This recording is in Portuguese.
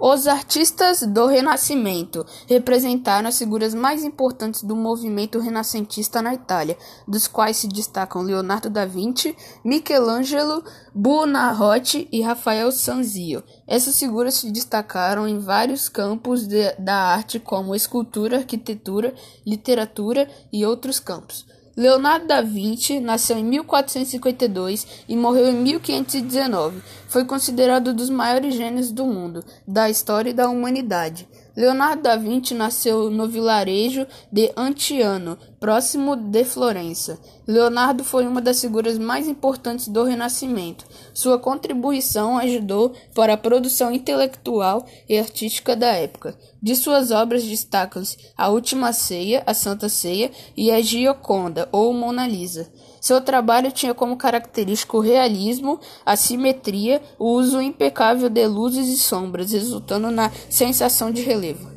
Os artistas do Renascimento representaram as figuras mais importantes do movimento renascentista na Itália, dos quais se destacam Leonardo da Vinci, Michelangelo, Buonarroti e Rafael Sanzio. Essas figuras se destacaram em vários campos de, da arte, como escultura, arquitetura, literatura e outros campos. Leonardo da Vinci nasceu em 1452 e morreu em 1519. Foi considerado um dos maiores gênios do mundo, da história e da humanidade. Leonardo da Vinci nasceu no vilarejo de Antiano, próximo de Florença. Leonardo foi uma das figuras mais importantes do Renascimento. Sua contribuição ajudou para a produção intelectual e artística da época. De suas obras destacam-se A Última Ceia, A Santa Ceia e A Gioconda ou Mona Lisa. Seu trabalho tinha como característica o realismo, a simetria, o uso impecável de luzes e sombras, resultando na sensação de relevo.